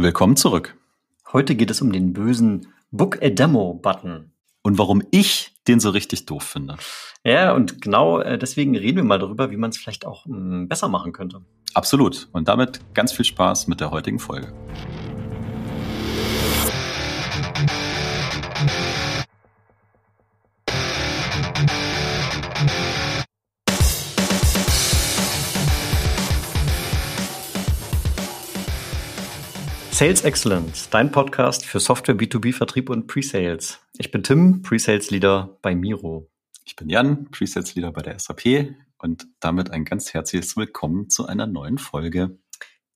Willkommen zurück. Heute geht es um den bösen Book a Demo-Button. Und warum ich den so richtig doof finde. Ja, und genau äh, deswegen reden wir mal darüber, wie man es vielleicht auch mm, besser machen könnte. Absolut. Und damit ganz viel Spaß mit der heutigen Folge. Sales Excellence, dein Podcast für Software B2B Vertrieb und Pre-Sales. Ich bin Tim, Pre-Sales Leader bei Miro. Ich bin Jan, Pre-Sales Leader bei der SAP und damit ein ganz herzliches Willkommen zu einer neuen Folge.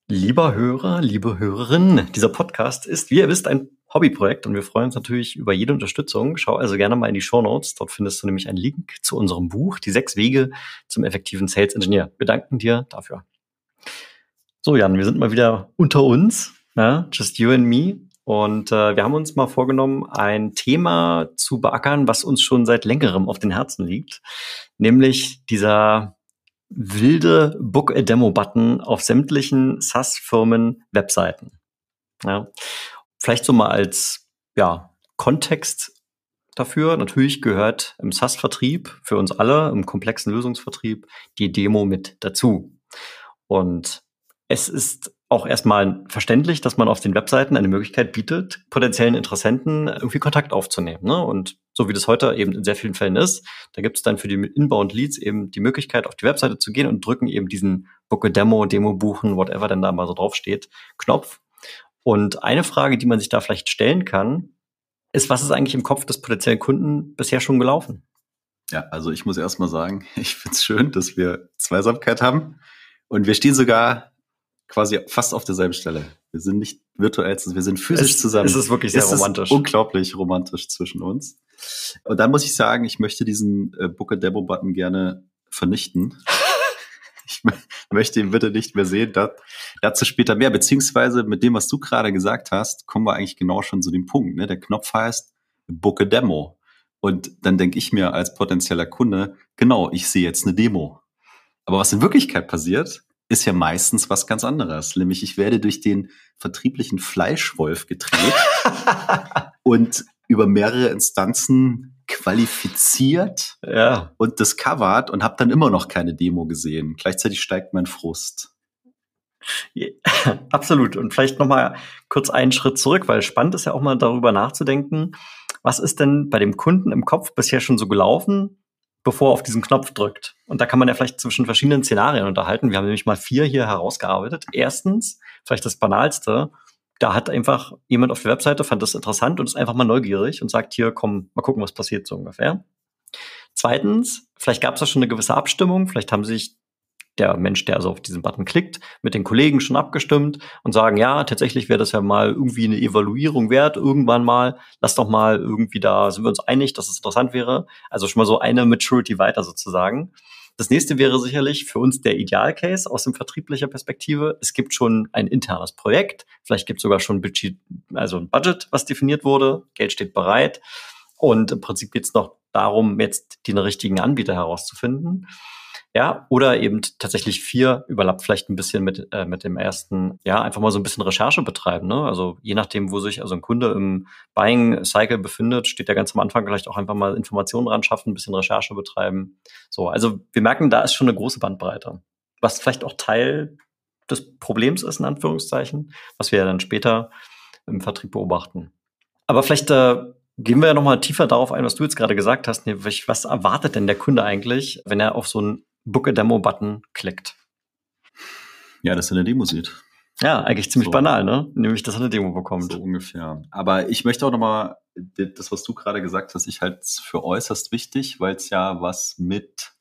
Lieber Hörer, liebe Hörerin, dieser Podcast ist, wie ihr wisst, ein Hobbyprojekt und wir freuen uns natürlich über jede Unterstützung. Schau also gerne mal in die Show Notes. Dort findest du nämlich einen Link zu unserem Buch, Die sechs Wege zum effektiven Sales Engineer. Wir danken dir dafür. So, Jan, wir sind mal wieder unter uns ja, just you and me. Und äh, wir haben uns mal vorgenommen, ein Thema zu beackern, was uns schon seit längerem auf den Herzen liegt, nämlich dieser wilde Book a Demo Button auf sämtlichen SaaS-Firmen Webseiten. Ja. Vielleicht so mal als ja, Kontext dafür. Natürlich gehört im SaaS-Vertrieb für uns alle, im komplexen Lösungsvertrieb, die Demo mit dazu. Und es ist auch erstmal verständlich, dass man auf den Webseiten eine Möglichkeit bietet, potenziellen Interessenten irgendwie Kontakt aufzunehmen. Ne? Und so wie das heute eben in sehr vielen Fällen ist, da gibt es dann für die Inbound-Leads eben die Möglichkeit, auf die Webseite zu gehen und drücken eben diesen Book a Demo, Demo buchen, whatever denn da mal so draufsteht, Knopf. Und eine Frage, die man sich da vielleicht stellen kann, ist, was ist eigentlich im Kopf des potenziellen Kunden bisher schon gelaufen? Ja, also ich muss erstmal sagen, ich finde es schön, dass wir Zweisamkeit haben. Und wir stehen sogar quasi fast auf derselben Stelle. Wir sind nicht virtuell, wir sind physisch es, zusammen. Es ist wirklich sehr es romantisch. unglaublich romantisch zwischen uns. Und dann muss ich sagen, ich möchte diesen äh, Book a Demo Button gerne vernichten. ich möchte ihn bitte nicht mehr sehen. Da, dazu später mehr. Beziehungsweise mit dem, was du gerade gesagt hast, kommen wir eigentlich genau schon zu dem Punkt. Ne? Der Knopf heißt Book a Demo. Und dann denke ich mir als potenzieller Kunde, genau, ich sehe jetzt eine Demo. Aber was in Wirklichkeit passiert, ist ja meistens was ganz anderes. Nämlich ich werde durch den vertrieblichen Fleischwolf gedreht und über mehrere Instanzen qualifiziert ja. und discovered und habe dann immer noch keine Demo gesehen. Gleichzeitig steigt mein Frust. Ja, absolut. Und vielleicht noch mal kurz einen Schritt zurück, weil spannend ist ja auch mal darüber nachzudenken, was ist denn bei dem Kunden im Kopf bisher schon so gelaufen, bevor er auf diesen Knopf drückt. Und da kann man ja vielleicht zwischen verschiedenen Szenarien unterhalten. Wir haben nämlich mal vier hier herausgearbeitet. Erstens, vielleicht das Banalste, da hat einfach jemand auf der Webseite, fand das interessant und ist einfach mal neugierig und sagt hier, komm, mal gucken, was passiert so ungefähr. Zweitens, vielleicht gab es da schon eine gewisse Abstimmung, vielleicht haben sich der Mensch, der also auf diesen Button klickt, mit den Kollegen schon abgestimmt und sagen, ja, tatsächlich wäre das ja mal irgendwie eine Evaluierung wert, irgendwann mal, lass doch mal irgendwie da, sind wir uns einig, dass es interessant wäre. Also schon mal so eine Maturity weiter sozusagen. Das nächste wäre sicherlich für uns der Idealcase aus dem vertrieblicher Perspektive. Es gibt schon ein internes Projekt, vielleicht gibt es sogar schon Budget, also ein Budget, was definiert wurde, Geld steht bereit. Und im Prinzip geht es noch darum, jetzt den richtigen Anbieter herauszufinden. Ja, oder eben tatsächlich vier überlappt vielleicht ein bisschen mit, äh, mit dem ersten, ja, einfach mal so ein bisschen Recherche betreiben. Ne? Also je nachdem, wo sich also ein Kunde im Buying Cycle befindet, steht der ganz am Anfang vielleicht auch einfach mal Informationen ran schaffen, ein bisschen Recherche betreiben. So, also wir merken, da ist schon eine große Bandbreite. Was vielleicht auch Teil des Problems ist, in Anführungszeichen, was wir ja dann später im Vertrieb beobachten. Aber vielleicht äh, gehen wir ja nochmal tiefer darauf ein, was du jetzt gerade gesagt hast. Nämlich, was erwartet denn der Kunde eigentlich, wenn er auf so ein Book a Demo-Button klickt. Ja, dass er eine Demo sieht. Ja, eigentlich ziemlich so. banal, ne? Nämlich, dass er eine Demo bekommt. So ungefähr. Aber ich möchte auch nochmal, das, was du gerade gesagt hast, ich halte es für äußerst wichtig, weil es ja was mit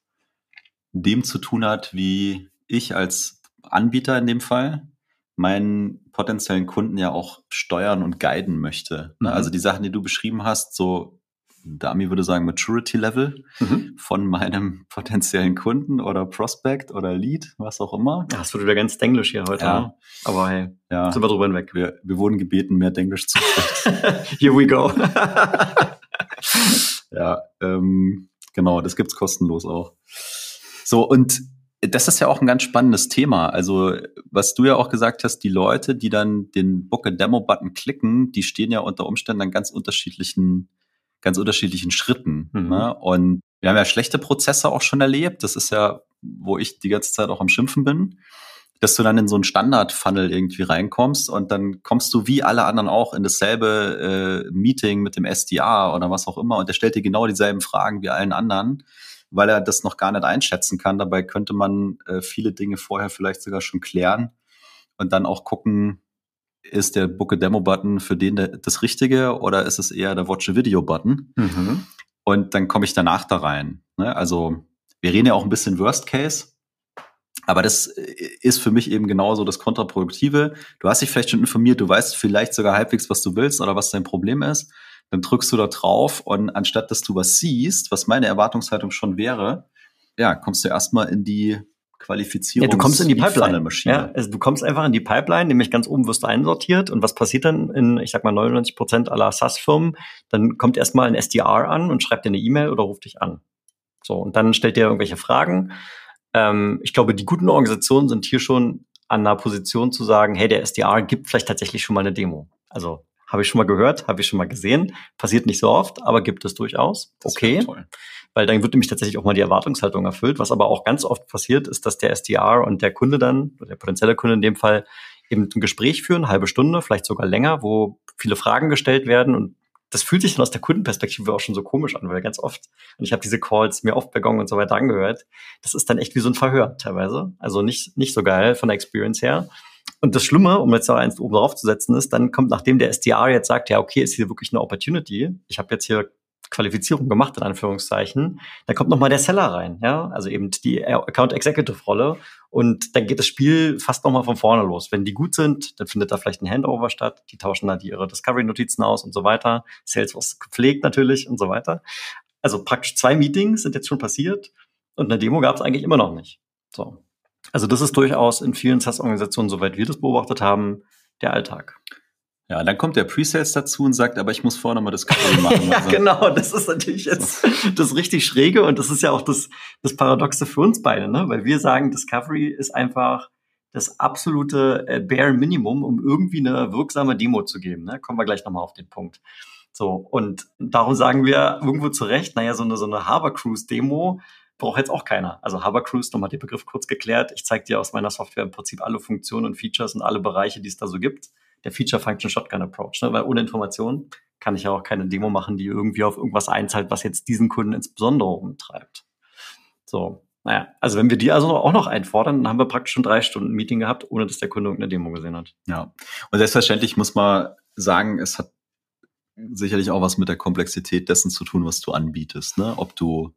dem zu tun hat, wie ich als Anbieter in dem Fall meinen potenziellen Kunden ja auch steuern und guiden möchte. Ne? Mhm. Also die Sachen, die du beschrieben hast, so Dami würde sagen Maturity Level mhm. von meinem potenziellen Kunden oder Prospect oder Lead, was auch immer. Ja, das wird wieder ganz Denglisch hier heute. Ja. Ne? Aber hey, ja. sind wir drüber hinweg. Wir, wir wurden gebeten, mehr Denglisch zu sprechen. Here we go. ja, ähm, genau, das gibt's kostenlos auch. So, und das ist ja auch ein ganz spannendes Thema. Also, was du ja auch gesagt hast, die Leute, die dann den Book a Demo Button klicken, die stehen ja unter Umständen an ganz unterschiedlichen, ganz unterschiedlichen Schritten. Mhm. Ne? Und wir haben ja schlechte Prozesse auch schon erlebt. Das ist ja, wo ich die ganze Zeit auch am Schimpfen bin, dass du dann in so einen Standard-Funnel irgendwie reinkommst und dann kommst du wie alle anderen auch in dasselbe äh, Meeting mit dem SDR oder was auch immer und der stellt dir genau dieselben Fragen wie allen anderen weil er das noch gar nicht einschätzen kann. Dabei könnte man äh, viele Dinge vorher vielleicht sogar schon klären und dann auch gucken, ist der Book a Demo Button für den der, das Richtige oder ist es eher der Watch a Video Button? Mhm. Und dann komme ich danach da rein. Ne? Also wir reden ja auch ein bisschen Worst Case. Aber das äh, ist für mich eben genauso das Kontraproduktive. Du hast dich vielleicht schon informiert, du weißt vielleicht sogar halbwegs, was du willst oder was dein Problem ist dann drückst du da drauf und anstatt dass du was siehst, was meine Erwartungshaltung schon wäre, ja, kommst du erstmal in die Qualifizierung. Ja, du kommst in die Pipeline. Ja, also du kommst einfach in die Pipeline, nämlich ganz oben wirst du einsortiert und was passiert dann in, ich sag mal, 99 Prozent aller SaaS-Firmen? Dann kommt erstmal ein SDR an und schreibt dir eine E-Mail oder ruft dich an. So, und dann stellt dir irgendwelche Fragen. Ähm, ich glaube, die guten Organisationen sind hier schon an einer Position zu sagen, hey, der SDR gibt vielleicht tatsächlich schon mal eine Demo. Also habe ich schon mal gehört, habe ich schon mal gesehen. Passiert nicht so oft, aber gibt es durchaus. Das okay. Weil dann wird nämlich tatsächlich auch mal die Erwartungshaltung erfüllt. Was aber auch ganz oft passiert, ist, dass der SDR und der Kunde dann, der potenzielle Kunde in dem Fall, eben ein Gespräch führen, halbe Stunde, vielleicht sogar länger, wo viele Fragen gestellt werden und das fühlt sich dann aus der Kundenperspektive auch schon so komisch an, weil ganz oft, und ich habe diese Calls mir oft bei Gong und so weiter angehört, das ist dann echt wie so ein Verhör teilweise. Also nicht, nicht so geil von der Experience her. Und das Schlimme, um jetzt noch eins oben drauf zu setzen, ist, dann kommt, nachdem der SDR jetzt sagt, ja, okay, ist hier wirklich eine Opportunity, ich habe jetzt hier Qualifizierung gemacht, in Anführungszeichen, dann kommt nochmal der Seller rein, ja, also eben die Account Executive Rolle und dann geht das Spiel fast nochmal von vorne los. Wenn die gut sind, dann findet da vielleicht ein Handover statt, die tauschen dann die ihre Discovery-Notizen aus und so weiter, Salesforce gepflegt natürlich und so weiter. Also praktisch zwei Meetings sind jetzt schon passiert und eine Demo gab es eigentlich immer noch nicht. So. Also das ist durchaus in vielen SaaS-Organisationen, soweit wir das beobachtet haben, der Alltag. Ja, dann kommt der Pre-Sales dazu und sagt, aber ich muss vorher nochmal Discovery machen. ja, also. genau, das ist natürlich jetzt das richtig Schräge und das ist ja auch das, das Paradoxe für uns beide, ne? weil wir sagen, Discovery ist einfach das absolute äh, Bare Minimum, um irgendwie eine wirksame Demo zu geben. Ne? Kommen wir gleich nochmal auf den Punkt. So, und darum sagen wir irgendwo zu Recht, naja, so eine, so eine Harbor Cruise Demo braucht jetzt auch keiner. Also Harbor Cruise, nochmal den Begriff kurz geklärt. Ich zeige dir aus meiner Software im Prinzip alle Funktionen und Features und alle Bereiche, die es da so gibt. Der Feature-Function-Shotgun-Approach, ne? weil ohne Informationen kann ich ja auch keine Demo machen, die irgendwie auf irgendwas einzahlt, was jetzt diesen Kunden insbesondere umtreibt. So, naja, also wenn wir die also auch noch einfordern, dann haben wir praktisch schon drei Stunden Meeting gehabt, ohne dass der Kunde irgendeine Demo gesehen hat. Ja, und selbstverständlich muss man sagen, es hat sicherlich auch was mit der Komplexität dessen zu tun, was du anbietest. Ne? Ob du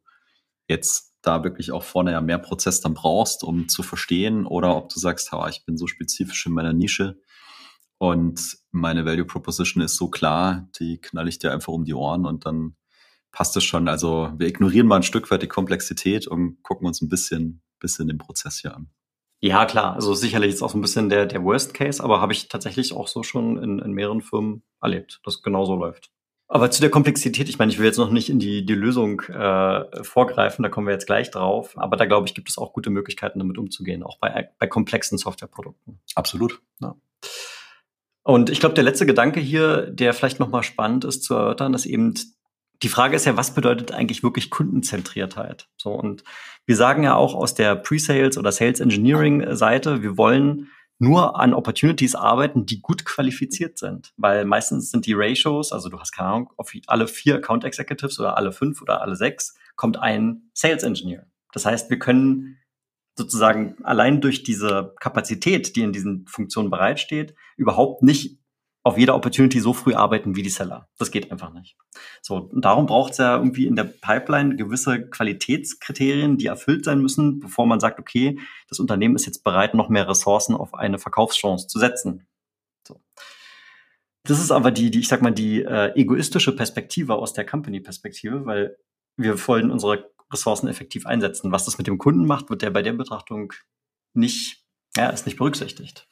jetzt da wirklich auch vorne ja mehr Prozess dann brauchst, um zu verstehen, oder ob du sagst, ha, ich bin so spezifisch in meiner Nische und meine Value Proposition ist so klar, die knall ich dir einfach um die Ohren und dann passt es schon. Also wir ignorieren mal ein Stück weit die Komplexität und gucken uns ein bisschen, bisschen den Prozess hier an. Ja, klar. Also sicherlich ist auch so ein bisschen der, der Worst Case, aber habe ich tatsächlich auch so schon in, in mehreren Firmen erlebt, dass genauso läuft. Aber zu der Komplexität, ich meine, ich will jetzt noch nicht in die, die Lösung äh, vorgreifen, da kommen wir jetzt gleich drauf. Aber da glaube ich, gibt es auch gute Möglichkeiten, damit umzugehen, auch bei, bei komplexen Softwareprodukten. Absolut. Ja. Und ich glaube, der letzte Gedanke hier, der vielleicht nochmal spannend ist zu erörtern, ist eben, die Frage ist ja, was bedeutet eigentlich wirklich Kundenzentriertheit? So, und wir sagen ja auch aus der Pre-Sales oder Sales Engineering Seite, wir wollen nur an Opportunities arbeiten, die gut qualifiziert sind. Weil meistens sind die Ratios, also du hast keine Ahnung, auf alle vier Account Executives oder alle fünf oder alle sechs kommt ein Sales Engineer. Das heißt, wir können sozusagen allein durch diese Kapazität, die in diesen Funktionen bereitsteht, überhaupt nicht auf jeder Opportunity so früh arbeiten wie die Seller. Das geht einfach nicht. So, darum braucht es ja irgendwie in der Pipeline gewisse Qualitätskriterien, die erfüllt sein müssen, bevor man sagt, okay, das Unternehmen ist jetzt bereit, noch mehr Ressourcen auf eine Verkaufschance zu setzen. So. Das ist aber die, die, ich sag mal, die äh, egoistische Perspektive aus der Company-Perspektive, weil wir wollen unsere Ressourcen effektiv einsetzen. Was das mit dem Kunden macht, wird der bei der Betrachtung nicht, ja, ist nicht berücksichtigt.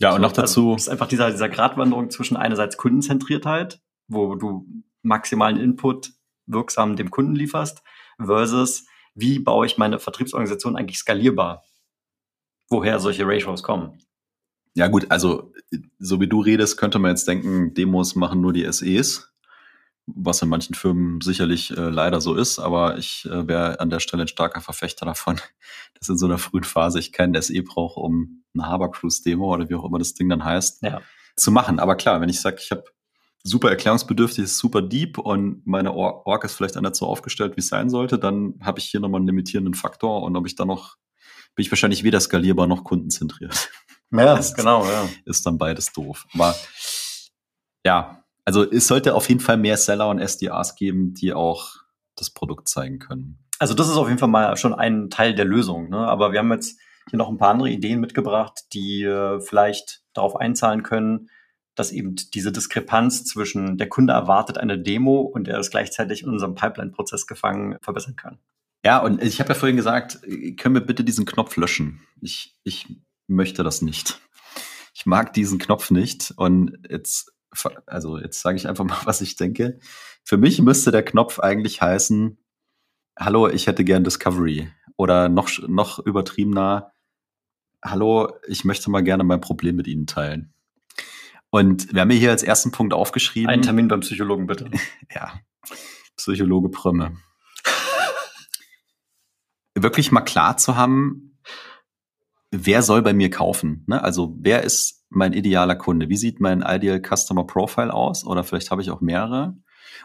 Ja, und so, noch dazu. Also ist einfach dieser, dieser Gratwanderung zwischen einerseits Kundenzentriertheit, wo du maximalen Input wirksam dem Kunden lieferst, versus wie baue ich meine Vertriebsorganisation eigentlich skalierbar? woher solche Ratios kommen. Ja gut, also so wie du redest, könnte man jetzt denken, Demos machen nur die SEs, was in manchen Firmen sicherlich äh, leider so ist, aber ich äh, wäre an der Stelle ein starker Verfechter davon, dass in so einer frühen Phase ich keinen SE brauche, um eine Harbor Cruise Demo oder wie auch immer das Ding dann heißt, ja. zu machen. Aber klar, wenn ich sage, ich habe super erklärungsbedürftig, ist super deep und meine Org ist vielleicht anders so aufgestellt, wie es sein sollte, dann habe ich hier nochmal einen limitierenden Faktor und ob ich dann noch, bin ich wahrscheinlich weder skalierbar noch kundenzentriert. Ja, ist, genau, ja. Ist dann beides doof. Aber ja, also es sollte auf jeden Fall mehr Seller und SDAs geben, die auch das Produkt zeigen können. Also das ist auf jeden Fall mal schon ein Teil der Lösung. Ne? Aber wir haben jetzt hier noch ein paar andere Ideen mitgebracht, die äh, vielleicht darauf einzahlen können, dass eben diese Diskrepanz zwischen der Kunde erwartet eine Demo und er ist gleichzeitig in unserem Pipeline-Prozess gefangen verbessern kann. Ja, und ich habe ja vorhin gesagt, können wir bitte diesen Knopf löschen? Ich, ich möchte das nicht. Ich mag diesen Knopf nicht. Und jetzt, also jetzt sage ich einfach mal, was ich denke. Für mich müsste der Knopf eigentlich heißen, hallo, ich hätte gern Discovery. Oder noch, noch übertriebener, hallo, ich möchte mal gerne mein Problem mit Ihnen teilen. Und wir haben hier als ersten Punkt aufgeschrieben. Einen Termin beim Psychologen, bitte. ja. Psychologe Prömme. Wirklich mal klar zu haben, wer soll bei mir kaufen? Ne? Also wer ist mein idealer Kunde? Wie sieht mein Ideal Customer Profile aus? Oder vielleicht habe ich auch mehrere.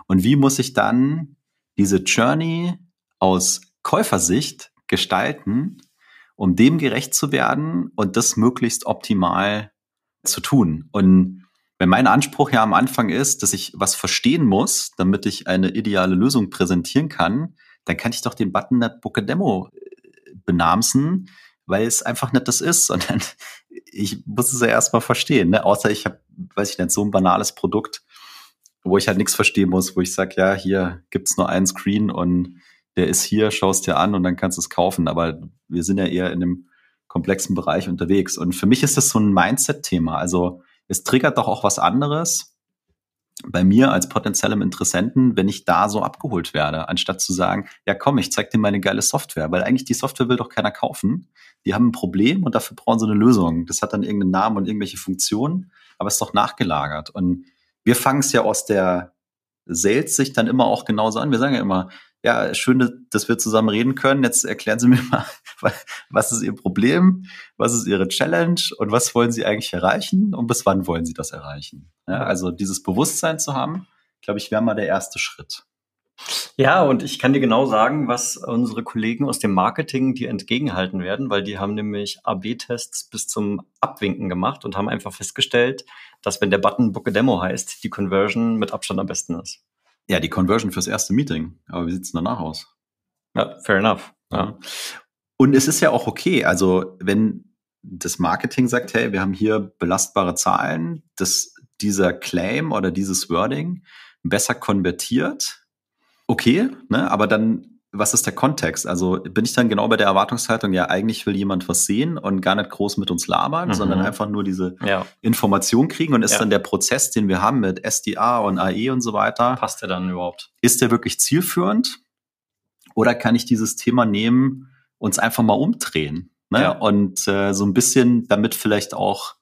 Und wie muss ich dann diese Journey aus Käufersicht gestalten, um dem gerecht zu werden und das möglichst optimal zu tun? Und wenn mein Anspruch ja am Anfang ist, dass ich was verstehen muss, damit ich eine ideale Lösung präsentieren kann, dann kann ich doch den Button nicht Book Demo äh, benamsen, weil es einfach nicht das ist, sondern ich muss es ja erstmal verstehen. Ne? Außer ich habe, weiß ich nicht, so ein banales Produkt, wo ich halt nichts verstehen muss, wo ich sage, ja, hier gibt's nur einen Screen und der ist hier, schaust dir an und dann kannst du es kaufen. Aber wir sind ja eher in einem komplexen Bereich unterwegs. Und für mich ist das so ein Mindset-Thema. Also es triggert doch auch was anderes bei mir als potenziellem Interessenten, wenn ich da so abgeholt werde, anstatt zu sagen, ja komm, ich zeig dir meine geile Software, weil eigentlich die Software will doch keiner kaufen. Die haben ein Problem und dafür brauchen sie eine Lösung. Das hat dann irgendeinen Namen und irgendwelche Funktionen, aber es ist doch nachgelagert. Und wir fangen es ja aus der Sales-Sicht dann immer auch genauso an. Wir sagen ja immer, ja, schön, dass wir zusammen reden können. Jetzt erklären Sie mir mal, was ist Ihr Problem, was ist Ihre Challenge und was wollen Sie eigentlich erreichen und bis wann wollen Sie das erreichen? Ja, also dieses Bewusstsein zu haben, glaube ich, wäre mal der erste Schritt. Ja, und ich kann dir genau sagen, was unsere Kollegen aus dem Marketing dir entgegenhalten werden, weil die haben nämlich AB-Tests bis zum Abwinken gemacht und haben einfach festgestellt, dass wenn der Button Book a Demo heißt, die Conversion mit Abstand am besten ist. Ja, die Conversion fürs erste Meeting. Aber wie sieht's denn danach aus? Ja, fair enough. Ja. Und es ist ja auch okay. Also, wenn das Marketing sagt, hey, wir haben hier belastbare Zahlen, dass dieser Claim oder dieses Wording besser konvertiert, okay, ne? aber dann was ist der Kontext? Also bin ich dann genau bei der Erwartungshaltung, ja, eigentlich will jemand was sehen und gar nicht groß mit uns labern, mhm. sondern einfach nur diese ja. Information kriegen und ist ja. dann der Prozess, den wir haben mit SDA und AE und so weiter. Passt der dann überhaupt? Ist der wirklich zielführend? Oder kann ich dieses Thema nehmen, uns einfach mal umdrehen? Ne? Ja. Und äh, so ein bisschen damit vielleicht auch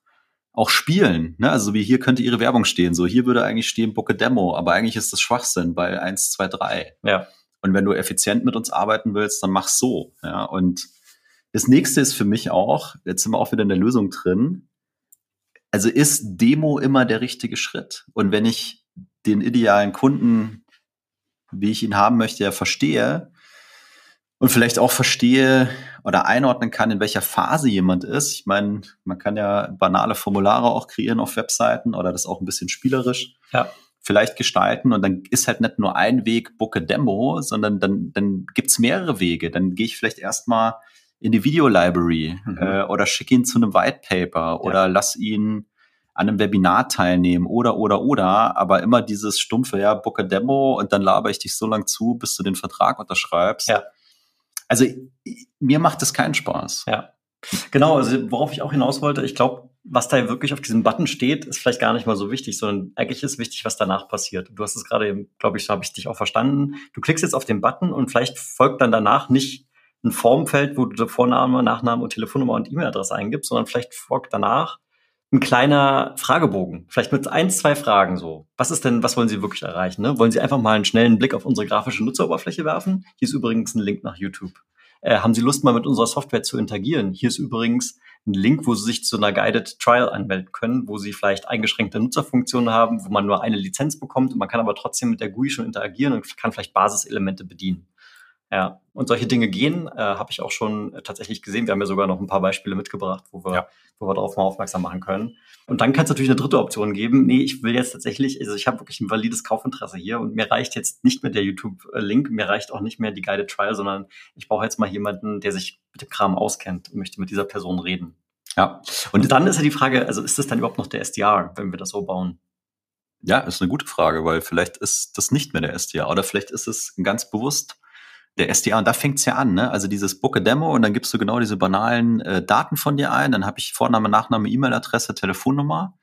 auch spielen. Ne? Also wie hier könnte ihre Werbung stehen. So, hier würde eigentlich stehen, Book a Demo, aber eigentlich ist das Schwachsinn bei 1, 2, 3. Ja. Und wenn du effizient mit uns arbeiten willst, dann mach so. Ja, und das nächste ist für mich auch, jetzt sind wir auch wieder in der Lösung drin. Also ist Demo immer der richtige Schritt? Und wenn ich den idealen Kunden, wie ich ihn haben möchte, ja verstehe und vielleicht auch verstehe oder einordnen kann, in welcher Phase jemand ist. Ich meine, man kann ja banale Formulare auch kreieren auf Webseiten oder das auch ein bisschen spielerisch. Ja vielleicht gestalten und dann ist halt nicht nur ein Weg a Demo, sondern dann, dann gibt's mehrere Wege. Dann gehe ich vielleicht erstmal in die Video Library mhm. äh, oder schicke ihn zu einem White Paper ja. oder lass ihn an einem Webinar teilnehmen oder oder oder, aber immer dieses stumpfe, ja, a Demo und dann laber ich dich so lang zu, bis du den Vertrag unterschreibst. Ja. Also mir macht das keinen Spaß. Ja. Genau, also worauf ich auch hinaus wollte, ich glaube, was da wirklich auf diesem Button steht, ist vielleicht gar nicht mal so wichtig, sondern eigentlich ist wichtig, was danach passiert. Du hast es gerade, glaube ich, so habe ich dich auch verstanden. Du klickst jetzt auf den Button und vielleicht folgt dann danach nicht ein Formfeld, wo du Vorname, Nachname und Telefonnummer und E-Mail-Adresse eingibst, sondern vielleicht folgt danach ein kleiner Fragebogen, vielleicht mit ein, zwei Fragen so. Was ist denn, was wollen Sie wirklich erreichen? Ne? Wollen Sie einfach mal einen schnellen Blick auf unsere grafische Nutzeroberfläche werfen? Hier ist übrigens ein Link nach YouTube. Äh, haben Sie Lust, mal mit unserer Software zu interagieren? Hier ist übrigens ein Link, wo Sie sich zu einer Guided Trial anmelden können, wo Sie vielleicht eingeschränkte Nutzerfunktionen haben, wo man nur eine Lizenz bekommt und man kann aber trotzdem mit der GUI schon interagieren und kann vielleicht Basiselemente bedienen. Ja, und solche Dinge gehen, äh, habe ich auch schon äh, tatsächlich gesehen. Wir haben ja sogar noch ein paar Beispiele mitgebracht, wo wir, ja. wo wir darauf mal aufmerksam machen können. Und dann kann es natürlich eine dritte Option geben. Nee, ich will jetzt tatsächlich, also ich habe wirklich ein valides Kaufinteresse hier und mir reicht jetzt nicht mehr der YouTube-Link, mir reicht auch nicht mehr die Guided Trial, sondern ich brauche jetzt mal jemanden, der sich mit dem Kram auskennt und möchte mit dieser Person reden. Ja. Und, und dann ist ja die Frage, also ist das dann überhaupt noch der SDR, wenn wir das so bauen? Ja, ist eine gute Frage, weil vielleicht ist das nicht mehr der SDR oder vielleicht ist es ganz bewusst der SDA, und da fängt's ja an, ne? Also dieses Book a Demo und dann gibst du genau diese banalen äh, Daten von dir ein. Dann habe ich Vorname, Nachname, E-Mail-Adresse, Telefonnummer,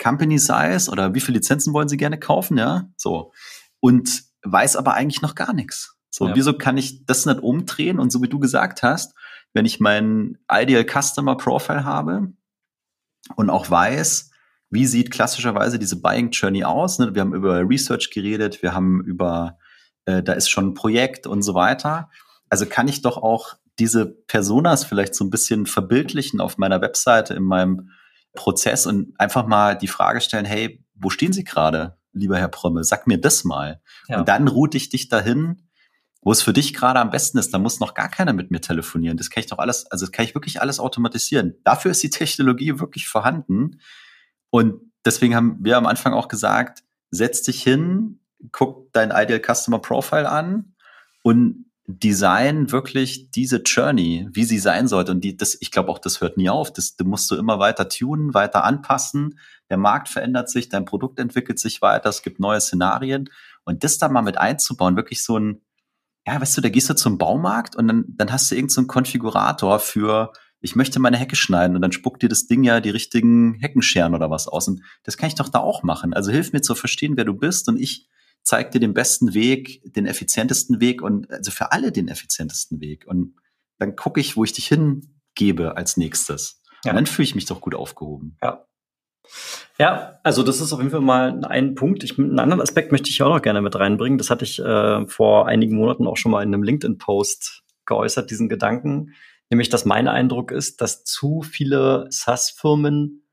Company Size oder wie viele Lizenzen wollen sie gerne kaufen, ja? So. Und weiß aber eigentlich noch gar nichts. So, ja. wieso kann ich das nicht umdrehen? Und so wie du gesagt hast, wenn ich mein Ideal Customer Profile habe und auch weiß, wie sieht klassischerweise diese Buying Journey aus? Ne? Wir haben über Research geredet, wir haben über äh, da ist schon ein Projekt und so weiter. Also kann ich doch auch diese Personas vielleicht so ein bisschen verbildlichen auf meiner Webseite, in meinem Prozess und einfach mal die Frage stellen, hey, wo stehen Sie gerade, lieber Herr Prömme? Sag mir das mal. Ja. Und dann route ich dich dahin, wo es für dich gerade am besten ist. Da muss noch gar keiner mit mir telefonieren. Das kann ich doch alles, also das kann ich wirklich alles automatisieren. Dafür ist die Technologie wirklich vorhanden. Und deswegen haben wir am Anfang auch gesagt, setz dich hin, guck dein Ideal Customer Profile an und design wirklich diese Journey, wie sie sein sollte. Und die, das, ich glaube auch, das hört nie auf. Das, das musst du immer weiter tunen, weiter anpassen. Der Markt verändert sich, dein Produkt entwickelt sich weiter, es gibt neue Szenarien. Und das da mal mit einzubauen, wirklich so ein, ja, weißt du, da gehst du zum Baumarkt und dann, dann hast du irgendeinen so Konfigurator für, ich möchte meine Hecke schneiden und dann spuckt dir das Ding ja die richtigen Heckenscheren oder was aus. Und das kann ich doch da auch machen. Also hilf mir zu verstehen, wer du bist und ich zeigt dir den besten Weg, den effizientesten Weg und also für alle den effizientesten Weg. Und dann gucke ich, wo ich dich hingebe als nächstes. Ja. Und dann fühle ich mich doch gut aufgehoben. Ja. Ja, also das ist auf jeden Fall mal ein Punkt. Ich, einen anderen Aspekt möchte ich auch noch gerne mit reinbringen. Das hatte ich äh, vor einigen Monaten auch schon mal in einem LinkedIn-Post geäußert, diesen Gedanken. Nämlich, dass mein Eindruck ist, dass zu viele SaaS-Firmen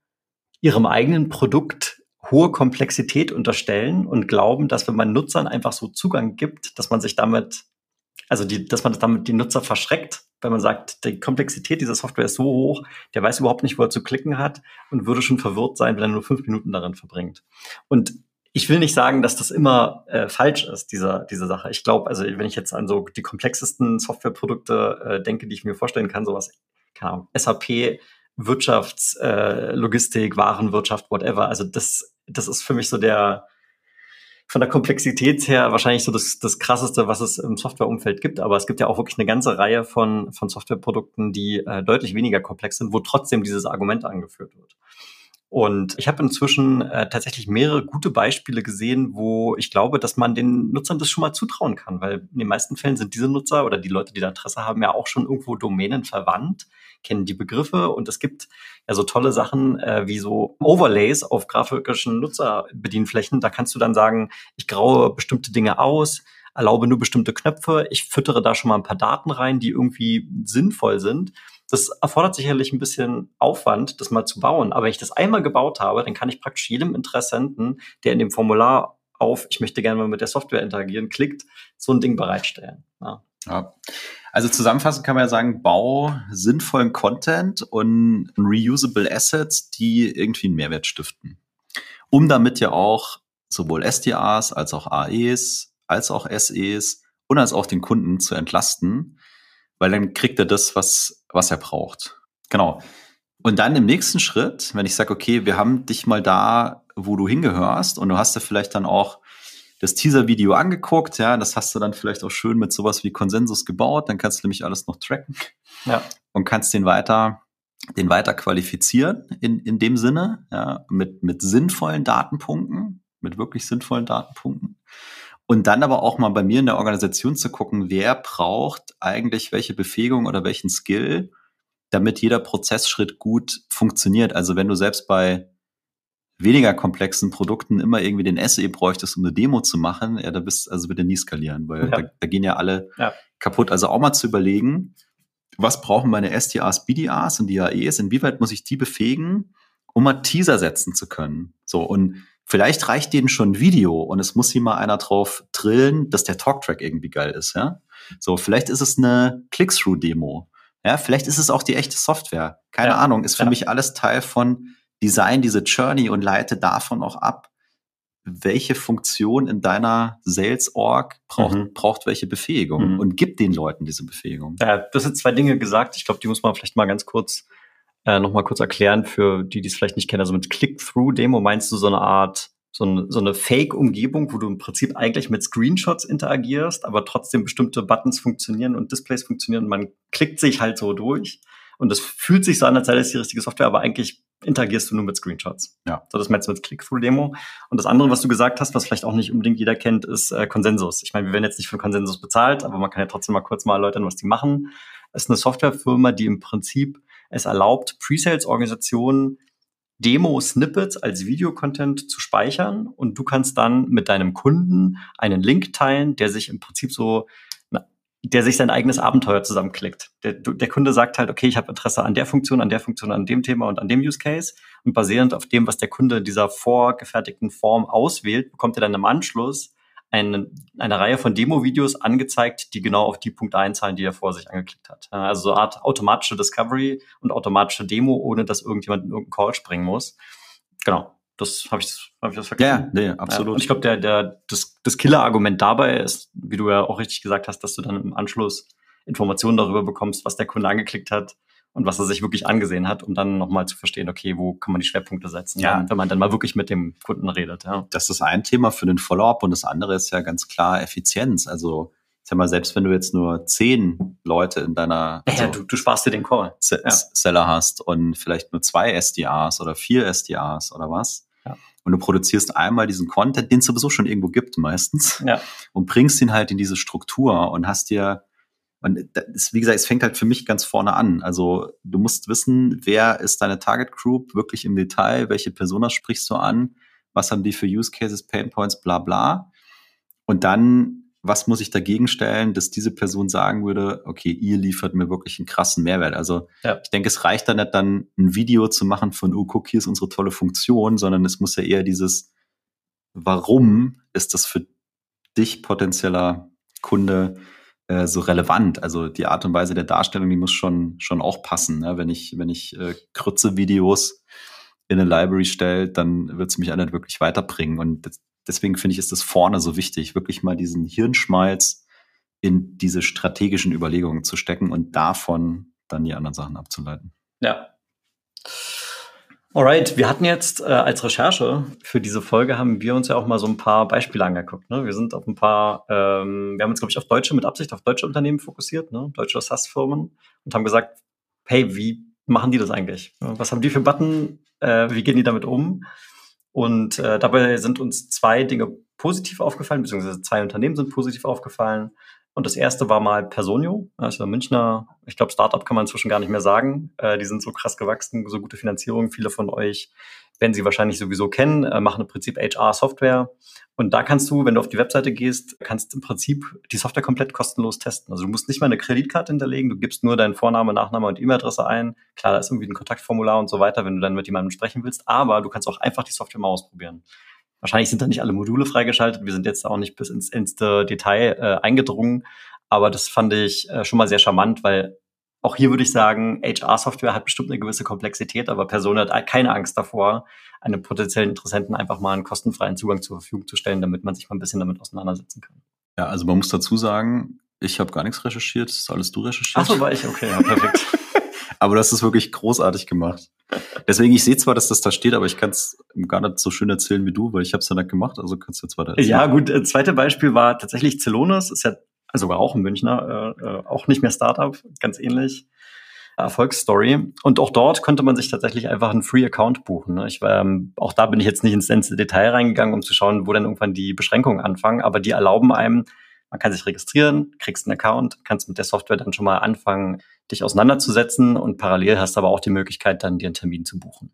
ihrem eigenen Produkt hohe Komplexität unterstellen und glauben, dass wenn man Nutzern einfach so Zugang gibt, dass man sich damit, also die, dass man damit die Nutzer verschreckt, weil man sagt, die Komplexität dieser Software ist so hoch, der weiß überhaupt nicht, wo er zu klicken hat und würde schon verwirrt sein, wenn er nur fünf Minuten darin verbringt. Und ich will nicht sagen, dass das immer äh, falsch ist, dieser, diese Sache. Ich glaube, also wenn ich jetzt an so die komplexesten Softwareprodukte äh, denke, die ich mir vorstellen kann, sowas, keine Ahnung, SAP, Wirtschafts, äh, Logistik, Warenwirtschaft, whatever. Also das das ist für mich so der, von der Komplexität her wahrscheinlich so das, das krasseste, was es im Softwareumfeld gibt. Aber es gibt ja auch wirklich eine ganze Reihe von, von Softwareprodukten, die äh, deutlich weniger komplex sind, wo trotzdem dieses Argument angeführt wird. Und ich habe inzwischen äh, tatsächlich mehrere gute Beispiele gesehen, wo ich glaube, dass man den Nutzern das schon mal zutrauen kann, weil in den meisten Fällen sind diese Nutzer oder die Leute, die da Interesse haben, ja auch schon irgendwo Domänen verwandt, kennen die Begriffe. Und es gibt ja so tolle Sachen äh, wie so Overlays auf grafischen Nutzerbedienflächen. Da kannst du dann sagen, ich graue bestimmte Dinge aus, erlaube nur bestimmte Knöpfe, ich füttere da schon mal ein paar Daten rein, die irgendwie sinnvoll sind das erfordert sicherlich ein bisschen Aufwand, das mal zu bauen. Aber wenn ich das einmal gebaut habe, dann kann ich praktisch jedem Interessenten, der in dem Formular auf, ich möchte gerne mal mit der Software interagieren, klickt, so ein Ding bereitstellen. Ja. ja. Also zusammenfassend kann man ja sagen, bau sinnvollen Content und reusable Assets, die irgendwie einen Mehrwert stiften. Um damit ja auch sowohl SDAs als auch AEs, als auch SEs und als auch den Kunden zu entlasten, weil dann kriegt er das, was, was er braucht. Genau. Und dann im nächsten Schritt, wenn ich sage, okay, wir haben dich mal da, wo du hingehörst und du hast dir vielleicht dann auch das Teaser-Video angeguckt, ja, das hast du dann vielleicht auch schön mit sowas wie Konsensus gebaut, dann kannst du nämlich alles noch tracken ja. und kannst den weiter, den weiter qualifizieren in, in dem Sinne, ja, mit, mit sinnvollen Datenpunkten, mit wirklich sinnvollen Datenpunkten. Und dann aber auch mal bei mir in der Organisation zu gucken, wer braucht eigentlich welche Befähigung oder welchen Skill, damit jeder Prozessschritt gut funktioniert. Also wenn du selbst bei weniger komplexen Produkten immer irgendwie den SE bräuchtest, um eine Demo zu machen, ja, da bist also bitte nie skalieren, weil ja. da, da, gehen ja alle ja. kaputt. Also auch mal zu überlegen, was brauchen meine STAs, BDAs und DAEs, inwieweit muss ich die befähigen, um mal Teaser setzen zu können. So, und vielleicht reicht denen schon ein Video und es muss hier mal einer drauf drillen, dass der Talktrack irgendwie geil ist, ja. So, vielleicht ist es eine Click-Through-Demo. Ja, vielleicht ist es auch die echte Software. Keine ja. Ahnung, ist für ja. mich alles Teil von Design, diese Journey und leite davon auch ab, welche Funktion in deiner Sales-Org braucht, mhm. braucht welche Befähigung mhm. und gib den Leuten diese Befähigung. Ja, das sind zwei Dinge gesagt. Ich glaube, die muss man vielleicht mal ganz kurz äh, noch mal kurz erklären für die, die es vielleicht nicht kennen. Also mit Click-Through-Demo meinst du so eine Art so eine, so eine Fake-Umgebung, wo du im Prinzip eigentlich mit Screenshots interagierst, aber trotzdem bestimmte Buttons funktionieren und Displays funktionieren und man klickt sich halt so durch. Und das fühlt sich so an, als sei das die richtige Software, aber eigentlich interagierst du nur mit Screenshots. Ja. So, das meinst du mit Click-Through-Demo. Und das andere, was du gesagt hast, was vielleicht auch nicht unbedingt jeder kennt, ist äh, Konsensus. Ich meine, wir werden jetzt nicht von Konsensus bezahlt, aber man kann ja trotzdem mal kurz mal erläutern, was die machen. Es ist eine Softwarefirma, die im Prinzip es erlaubt, Pre-Sales-Organisationen Demo-Snippets als Videocontent zu speichern und du kannst dann mit deinem Kunden einen Link teilen, der sich im Prinzip so der sich sein eigenes Abenteuer zusammenklickt. Der, der Kunde sagt halt, okay, ich habe Interesse an der Funktion, an der Funktion, an dem Thema und an dem Use Case. Und basierend auf dem, was der Kunde dieser vorgefertigten Form auswählt, bekommt er dann im Anschluss eine, eine Reihe von Demo-Videos angezeigt, die genau auf die Punkte einzahlen, die er vor sich angeklickt hat. Also so eine Art automatische Discovery und automatische Demo, ohne dass irgendjemand in irgendeinen Call springen muss. Genau. Das habe ich, hab ich das vergessen. Ja, nee, absolut. Ja, und ich glaube, der, der, das, das Killer-Argument dabei ist, wie du ja auch richtig gesagt hast, dass du dann im Anschluss Informationen darüber bekommst, was der Kunde angeklickt hat und was er sich wirklich angesehen hat, um dann nochmal zu verstehen, okay, wo kann man die Schwerpunkte setzen, ja. wenn man dann mal wirklich mit dem Kunden redet. Ja. Das ist ein Thema für den Follow-up und das andere ist ja ganz klar Effizienz. Also ich sag mal, selbst wenn du jetzt nur zehn Leute in deiner ja, also, du, du sparst dir den Call. ja. Seller hast und vielleicht nur zwei SDAs oder vier SDAs oder was. Ja. Und du produzierst einmal diesen Content, den es sowieso schon irgendwo gibt meistens, ja. und bringst ihn halt in diese Struktur und hast dir und das, wie gesagt, es fängt halt für mich ganz vorne an. Also du musst wissen, wer ist deine Target Group wirklich im Detail, welche Personas sprichst du an, was haben die für Use Cases, Pain Points, bla bla. Und dann, was muss ich dagegen stellen, dass diese Person sagen würde, okay, ihr liefert mir wirklich einen krassen Mehrwert. Also ja. ich denke, es reicht da nicht dann ein Video zu machen von, oh, guck, hier ist unsere tolle Funktion, sondern es muss ja eher dieses, warum ist das für dich potenzieller Kunde äh, so relevant. Also die Art und Weise der Darstellung, die muss schon, schon auch passen. Ne? Wenn ich, wenn ich äh, Krütze-Videos in eine Library stelle, dann wird es mich nicht wirklich weiterbringen. Und das, deswegen finde ich, ist das vorne so wichtig, wirklich mal diesen Hirnschmalz in diese strategischen Überlegungen zu stecken und davon dann die anderen Sachen abzuleiten. Ja. Alright, wir hatten jetzt äh, als Recherche für diese Folge haben wir uns ja auch mal so ein paar Beispiele angeguckt. Ne? Wir sind auf ein paar, ähm, wir haben uns glaube ich auf deutsche mit Absicht auf deutsche Unternehmen fokussiert, ne? deutsche SaaS-Firmen und haben gesagt, hey, wie machen die das eigentlich? Was haben die für Button? Äh, wie gehen die damit um? Und äh, dabei sind uns zwei Dinge positiv aufgefallen, beziehungsweise zwei Unternehmen sind positiv aufgefallen. Und das erste war mal Personio, also Münchner, ich glaube, Startup kann man inzwischen gar nicht mehr sagen. Äh, die sind so krass gewachsen, so gute Finanzierung. Viele von euch werden sie wahrscheinlich sowieso kennen, äh, machen im Prinzip HR-Software. Und da kannst du, wenn du auf die Webseite gehst, kannst im Prinzip die Software komplett kostenlos testen. Also du musst nicht mal eine Kreditkarte hinterlegen, du gibst nur deinen Vorname, Nachname und E-Mail-Adresse ein. Klar, da ist irgendwie ein Kontaktformular und so weiter, wenn du dann mit jemandem sprechen willst, aber du kannst auch einfach die Software mal ausprobieren. Wahrscheinlich sind da nicht alle Module freigeschaltet. Wir sind jetzt auch nicht bis ins, ins Detail äh, eingedrungen. Aber das fand ich äh, schon mal sehr charmant, weil auch hier würde ich sagen, HR-Software hat bestimmt eine gewisse Komplexität, aber Person hat keine Angst davor, einem potenziellen Interessenten einfach mal einen kostenfreien Zugang zur Verfügung zu stellen, damit man sich mal ein bisschen damit auseinandersetzen kann. Ja, also man muss dazu sagen, ich habe gar nichts recherchiert, das ist alles du recherchiert. Ach so, war ich, okay, ja, perfekt. aber hast es wirklich großartig gemacht. Deswegen, ich sehe zwar, dass das da steht, aber ich kann es gar nicht so schön erzählen wie du, weil ich habe es ja nicht gemacht, also kannst du jetzt weiter erzählen. Ja, gut, äh, zweite Beispiel war tatsächlich Celonis, ist ja sogar auch ein Münchner, äh, äh, auch nicht mehr Startup, ganz ähnlich. Erfolgsstory. Und auch dort konnte man sich tatsächlich einfach einen Free-Account buchen. Ne? Ich ähm, auch da bin ich jetzt nicht ins Detail reingegangen, um zu schauen, wo dann irgendwann die Beschränkungen anfangen. Aber die erlauben einem, man kann sich registrieren, kriegst einen Account, kannst mit der Software dann schon mal anfangen, dich auseinanderzusetzen und parallel hast aber auch die Möglichkeit, dann dir einen Termin zu buchen.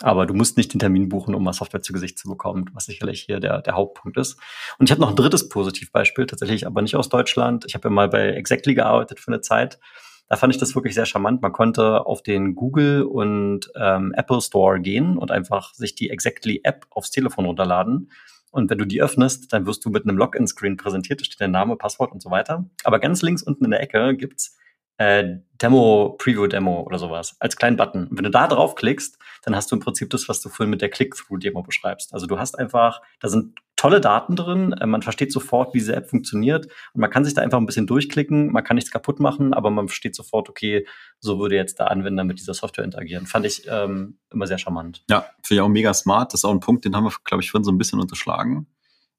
Aber du musst nicht den Termin buchen, um mal Software zu Gesicht zu bekommen, was sicherlich hier der, der Hauptpunkt ist. Und ich habe noch ein drittes Positivbeispiel, tatsächlich aber nicht aus Deutschland. Ich habe ja mal bei Exactly gearbeitet für eine Zeit. Da fand ich das wirklich sehr charmant. Man konnte auf den Google und ähm, Apple Store gehen und einfach sich die Exactly App aufs Telefon runterladen. Und wenn du die öffnest, dann wirst du mit einem Login-Screen präsentiert. Da steht der Name, Passwort und so weiter. Aber ganz links unten in der Ecke gibt's äh, Demo, Preview-Demo oder sowas als kleinen Button. Und wenn du da draufklickst, dann hast du im Prinzip das, was du vorhin mit der Click-Through-Demo beschreibst. Also du hast einfach, da sind tolle Daten drin, äh, man versteht sofort, wie diese App funktioniert und man kann sich da einfach ein bisschen durchklicken, man kann nichts kaputt machen, aber man versteht sofort, okay, so würde jetzt der Anwender mit dieser Software interagieren. Fand ich ähm, immer sehr charmant. Ja, finde ich auch mega smart. Das ist auch ein Punkt, den haben wir, glaube ich, vorhin so ein bisschen unterschlagen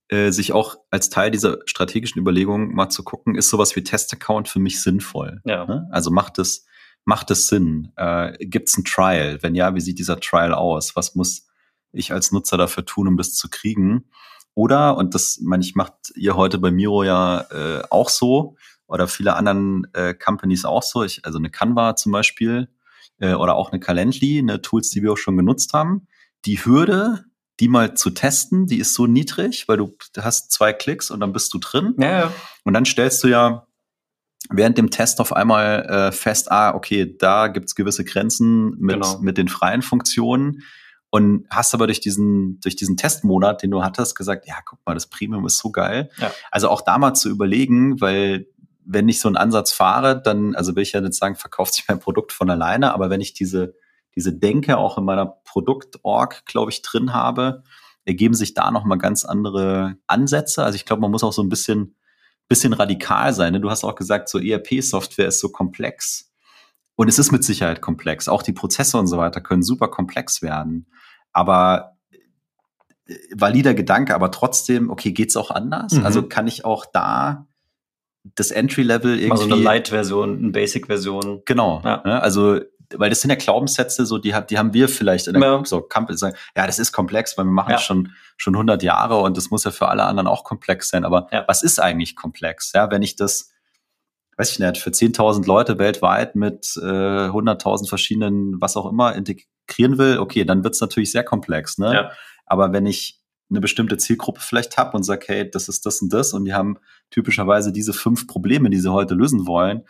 äh, sich auch als Teil dieser strategischen Überlegung mal zu gucken, ist sowas wie Test-Account für mich sinnvoll? Ja. Ne? Also macht es, macht es Sinn? Äh, Gibt es ein Trial? Wenn ja, wie sieht dieser Trial aus? Was muss ich als Nutzer dafür tun, um das zu kriegen? Oder, und das meine ich, macht ihr heute bei Miro ja äh, auch so, oder viele anderen äh, Companies auch so, ich, also eine Canva zum Beispiel, äh, oder auch eine Calendly, eine Tools, die wir auch schon genutzt haben. Die Hürde, die mal zu testen, die ist so niedrig, weil du hast zwei Klicks und dann bist du drin. Ja, ja. Und dann stellst du ja während dem Test auf einmal äh, fest, ah, okay, da gibt's gewisse Grenzen mit, genau. mit den freien Funktionen. Und hast aber durch diesen, durch diesen Testmonat, den du hattest, gesagt, ja, guck mal, das Premium ist so geil. Ja. Also auch da mal zu überlegen, weil wenn ich so einen Ansatz fahre, dann, also will ich ja nicht sagen, verkauft sich mein Produkt von alleine, aber wenn ich diese diese Denke auch in meiner Produktorg, glaube ich, drin habe, ergeben sich da nochmal ganz andere Ansätze. Also ich glaube, man muss auch so ein bisschen, bisschen radikal sein. Ne? Du hast auch gesagt, so ERP-Software ist so komplex. Und es ist mit Sicherheit komplex. Auch die Prozesse und so weiter können super komplex werden. Aber äh, valider Gedanke, aber trotzdem, okay, geht's auch anders? Mhm. Also kann ich auch da das Entry-Level irgendwie. Also eine Light-Version, eine Basic-Version. Genau. Ja. Ne? Also weil das sind ja Glaubenssätze, so die, die haben wir vielleicht in der ja. so Company sagen, ja, das ist komplex, weil wir machen ja. das schon schon 100 Jahre und das muss ja für alle anderen auch komplex sein. Aber ja. was ist eigentlich komplex? Ja, wenn ich das, weiß ich nicht, für 10.000 Leute weltweit mit äh, 100.000 verschiedenen, was auch immer, integrieren will, okay, dann wird's natürlich sehr komplex. Ne? Ja. Aber wenn ich eine bestimmte Zielgruppe vielleicht habe und sage, hey, das ist das und das und die haben typischerweise diese fünf Probleme, die sie heute lösen wollen,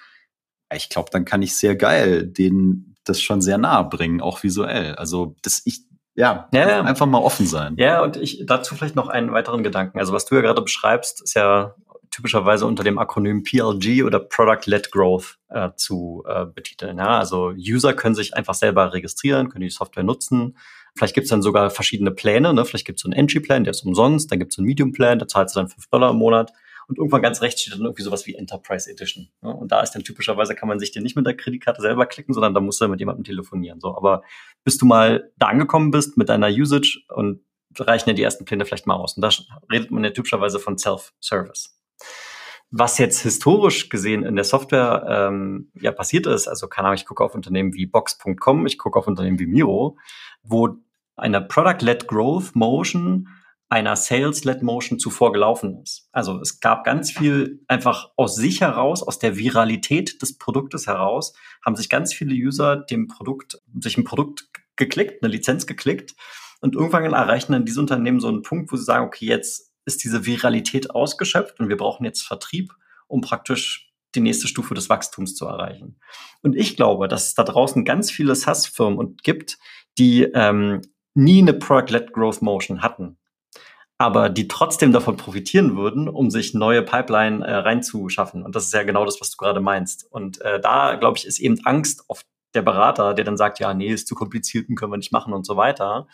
ich glaube, dann kann ich sehr geil denen das schon sehr nahe bringen, auch visuell. Also das ich ja, ja, einfach mal offen sein. Ja, und ich dazu vielleicht noch einen weiteren Gedanken. Also was du ja gerade beschreibst, ist ja typischerweise unter dem Akronym PLG oder Product-Led Growth äh, zu äh, betiteln. Ja? Also User können sich einfach selber registrieren, können die Software nutzen. Vielleicht gibt es dann sogar verschiedene Pläne. Ne? Vielleicht gibt es so einen Entry-Plan, der ist umsonst. Dann gibt es einen Medium-Plan, da zahlst du dann fünf Dollar im Monat. Und irgendwann ganz rechts steht dann irgendwie sowas wie Enterprise Edition. Ne? Und da ist dann typischerweise, kann man sich den nicht mit der Kreditkarte selber klicken, sondern da musst du mit jemandem telefonieren. So, aber bis du mal da angekommen bist mit deiner Usage und reichen ja die ersten Pläne vielleicht mal aus. Und da redet man ja typischerweise von Self-Service. Was jetzt historisch gesehen in der Software ähm, ja passiert ist, also keine Ahnung, ich gucke auf Unternehmen wie Box.com, ich gucke auf Unternehmen wie Miro, wo eine Product-led Growth Motion einer Sales-led Motion zuvor gelaufen ist. Also es gab ganz viel einfach aus sich heraus, aus der Viralität des Produktes heraus, haben sich ganz viele User dem Produkt, sich ein Produkt geklickt, eine Lizenz geklickt und irgendwann erreichen dann diese Unternehmen so einen Punkt, wo sie sagen, okay, jetzt ist diese Viralität ausgeschöpft und wir brauchen jetzt Vertrieb, um praktisch die nächste Stufe des Wachstums zu erreichen. Und ich glaube, dass es da draußen ganz viele SaaS-Firmen gibt, die ähm, nie eine Product-led Growth Motion hatten aber die trotzdem davon profitieren würden, um sich neue Pipeline äh, reinzuschaffen. Und das ist ja genau das, was du gerade meinst. Und äh, da, glaube ich, ist eben Angst auf der Berater, der dann sagt, ja, nee, ist zu kompliziert und können wir nicht machen und so weiter.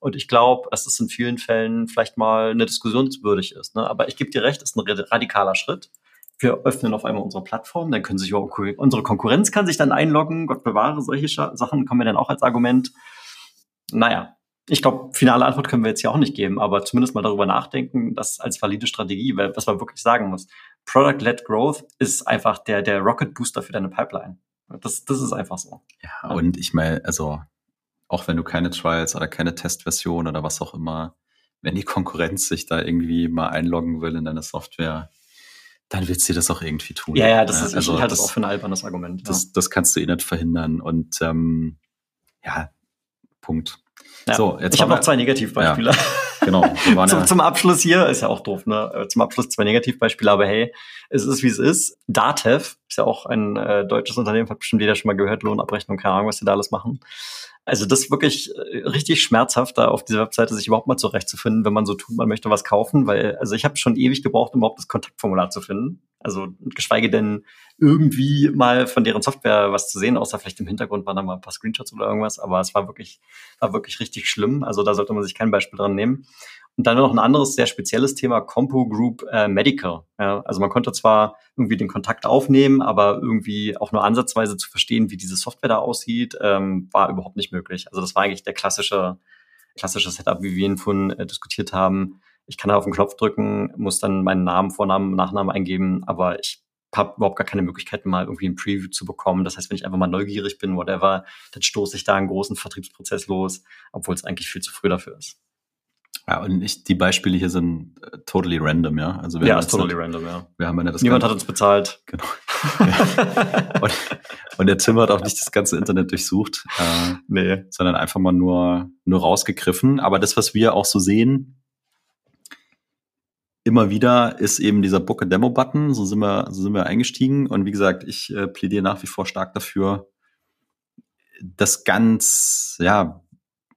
Und ich glaube, dass es in vielen Fällen vielleicht mal eine diskussionswürdig ist. Ne? Aber ich gebe dir recht, ist ein radikaler Schritt. Wir öffnen auf einmal unsere Plattform, dann können sich unsere Konkurrenz kann sich dann einloggen. Gott bewahre, solche Sachen kommen mir dann auch als Argument. Naja, ich glaube, finale Antwort können wir jetzt ja auch nicht geben, aber zumindest mal darüber nachdenken, das als valide Strategie, weil was man wirklich sagen muss. Product-led Growth ist einfach der, der Rocket Booster für deine Pipeline. Das, das ist einfach so. Ja, und ich meine, also auch wenn du keine Trials oder keine Testversion oder was auch immer, wenn die Konkurrenz sich da irgendwie mal einloggen will in deine Software, dann wird sie das auch irgendwie tun. Ja, ja, das ist, also, ich halte das auch für ein albernes Argument. Das, ja. das kannst du eh nicht verhindern. Und ähm, ja, Punkt. Ja. So, jetzt ich habe noch zwei Negativbeispiele. Ja, genau. zum, zum, Abschluss hier, ist ja auch doof, ne? Zum Abschluss zwei Negativbeispiele, aber hey, es ist wie es ist. Datev ist ja auch ein äh, deutsches Unternehmen, hat bestimmt jeder schon mal gehört, Lohnabrechnung, keine Ahnung, was die da alles machen. Also das ist wirklich äh, richtig schmerzhaft, da auf dieser Webseite sich überhaupt mal zurechtzufinden, wenn man so tut, man möchte was kaufen, weil also ich habe schon ewig gebraucht, um überhaupt das Kontaktformular zu finden. Also geschweige denn irgendwie mal von deren Software was zu sehen, außer vielleicht im Hintergrund waren da mal ein paar Screenshots oder irgendwas, aber es war wirklich, war wirklich richtig schlimm. Also da sollte man sich kein Beispiel dran nehmen. Und dann noch ein anderes sehr spezielles Thema, Compo Group äh, Medical. Ja, also man konnte zwar irgendwie den Kontakt aufnehmen, aber irgendwie auch nur ansatzweise zu verstehen, wie diese Software da aussieht, ähm, war überhaupt nicht möglich. Also das war eigentlich der klassische, klassische Setup, wie wir ihn vorhin äh, diskutiert haben. Ich kann da auf den Knopf drücken, muss dann meinen Namen, Vornamen, Nachnamen eingeben, aber ich habe überhaupt gar keine Möglichkeit, mal irgendwie ein Preview zu bekommen. Das heißt, wenn ich einfach mal neugierig bin, whatever, dann stoße ich da einen großen Vertriebsprozess los, obwohl es eigentlich viel zu früh dafür ist. Ja, und ich, die Beispiele hier sind äh, totally random, ja. Also wir ja, ist totally random, ja. Wir haben ja das Niemand hat uns bezahlt. Genau. und, und, der Tim hat auch nicht das ganze Internet durchsucht, äh, nee. sondern einfach mal nur, nur rausgegriffen. Aber das, was wir auch so sehen, immer wieder ist eben dieser Book a Demo Button. So sind wir, so sind wir eingestiegen. Und wie gesagt, ich äh, plädiere nach wie vor stark dafür, das ganz, ja,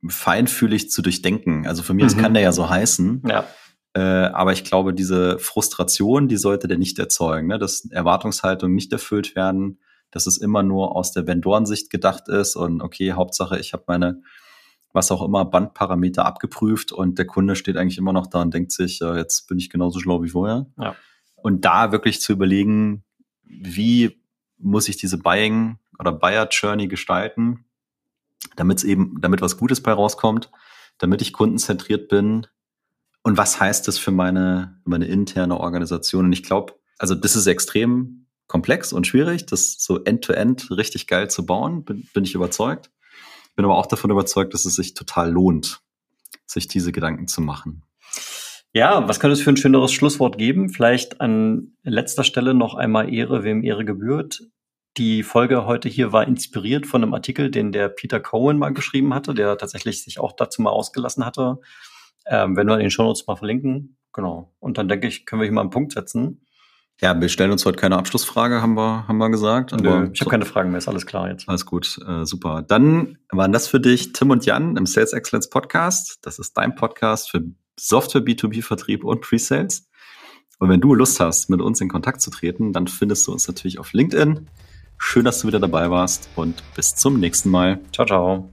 feinfühlig zu durchdenken. Also für mich, mhm. kann der ja so heißen. Ja. Äh, aber ich glaube, diese Frustration, die sollte der nicht erzeugen, ne? dass Erwartungshaltungen nicht erfüllt werden, dass es immer nur aus der Vendorensicht gedacht ist und okay, Hauptsache, ich habe meine, was auch immer, Bandparameter abgeprüft und der Kunde steht eigentlich immer noch da und denkt sich, äh, jetzt bin ich genauso schlau wie vorher. Ja. Und da wirklich zu überlegen, wie muss ich diese Buying oder Buyer Journey gestalten, damit es eben, damit was Gutes bei rauskommt, damit ich kundenzentriert bin. Und was heißt das für meine, meine interne Organisation? Und ich glaube, also das ist extrem komplex und schwierig, das so end-to-end -end richtig geil zu bauen, bin, bin ich überzeugt. Bin aber auch davon überzeugt, dass es sich total lohnt, sich diese Gedanken zu machen. Ja, was könnte es für ein schöneres Schlusswort geben? Vielleicht an letzter Stelle noch einmal Ehre, wem Ehre gebührt. Die Folge heute hier war inspiriert von einem Artikel, den der Peter Cohen mal geschrieben hatte, der tatsächlich sich auch dazu mal ausgelassen hatte. Ähm, wenn wir den Show Notes mal verlinken. Genau. Und dann denke ich, können wir hier mal einen Punkt setzen. Ja, wir stellen uns heute keine Abschlussfrage, haben wir, haben wir gesagt. Nö, ich habe keine Fragen mehr, ist alles klar jetzt. Alles gut, äh, super. Dann waren das für dich Tim und Jan im Sales Excellence Podcast. Das ist dein Podcast für Software B2B-Vertrieb und Pre-Sales. Und wenn du Lust hast, mit uns in Kontakt zu treten, dann findest du uns natürlich auf LinkedIn. Schön, dass du wieder dabei warst und bis zum nächsten Mal. Ciao, ciao.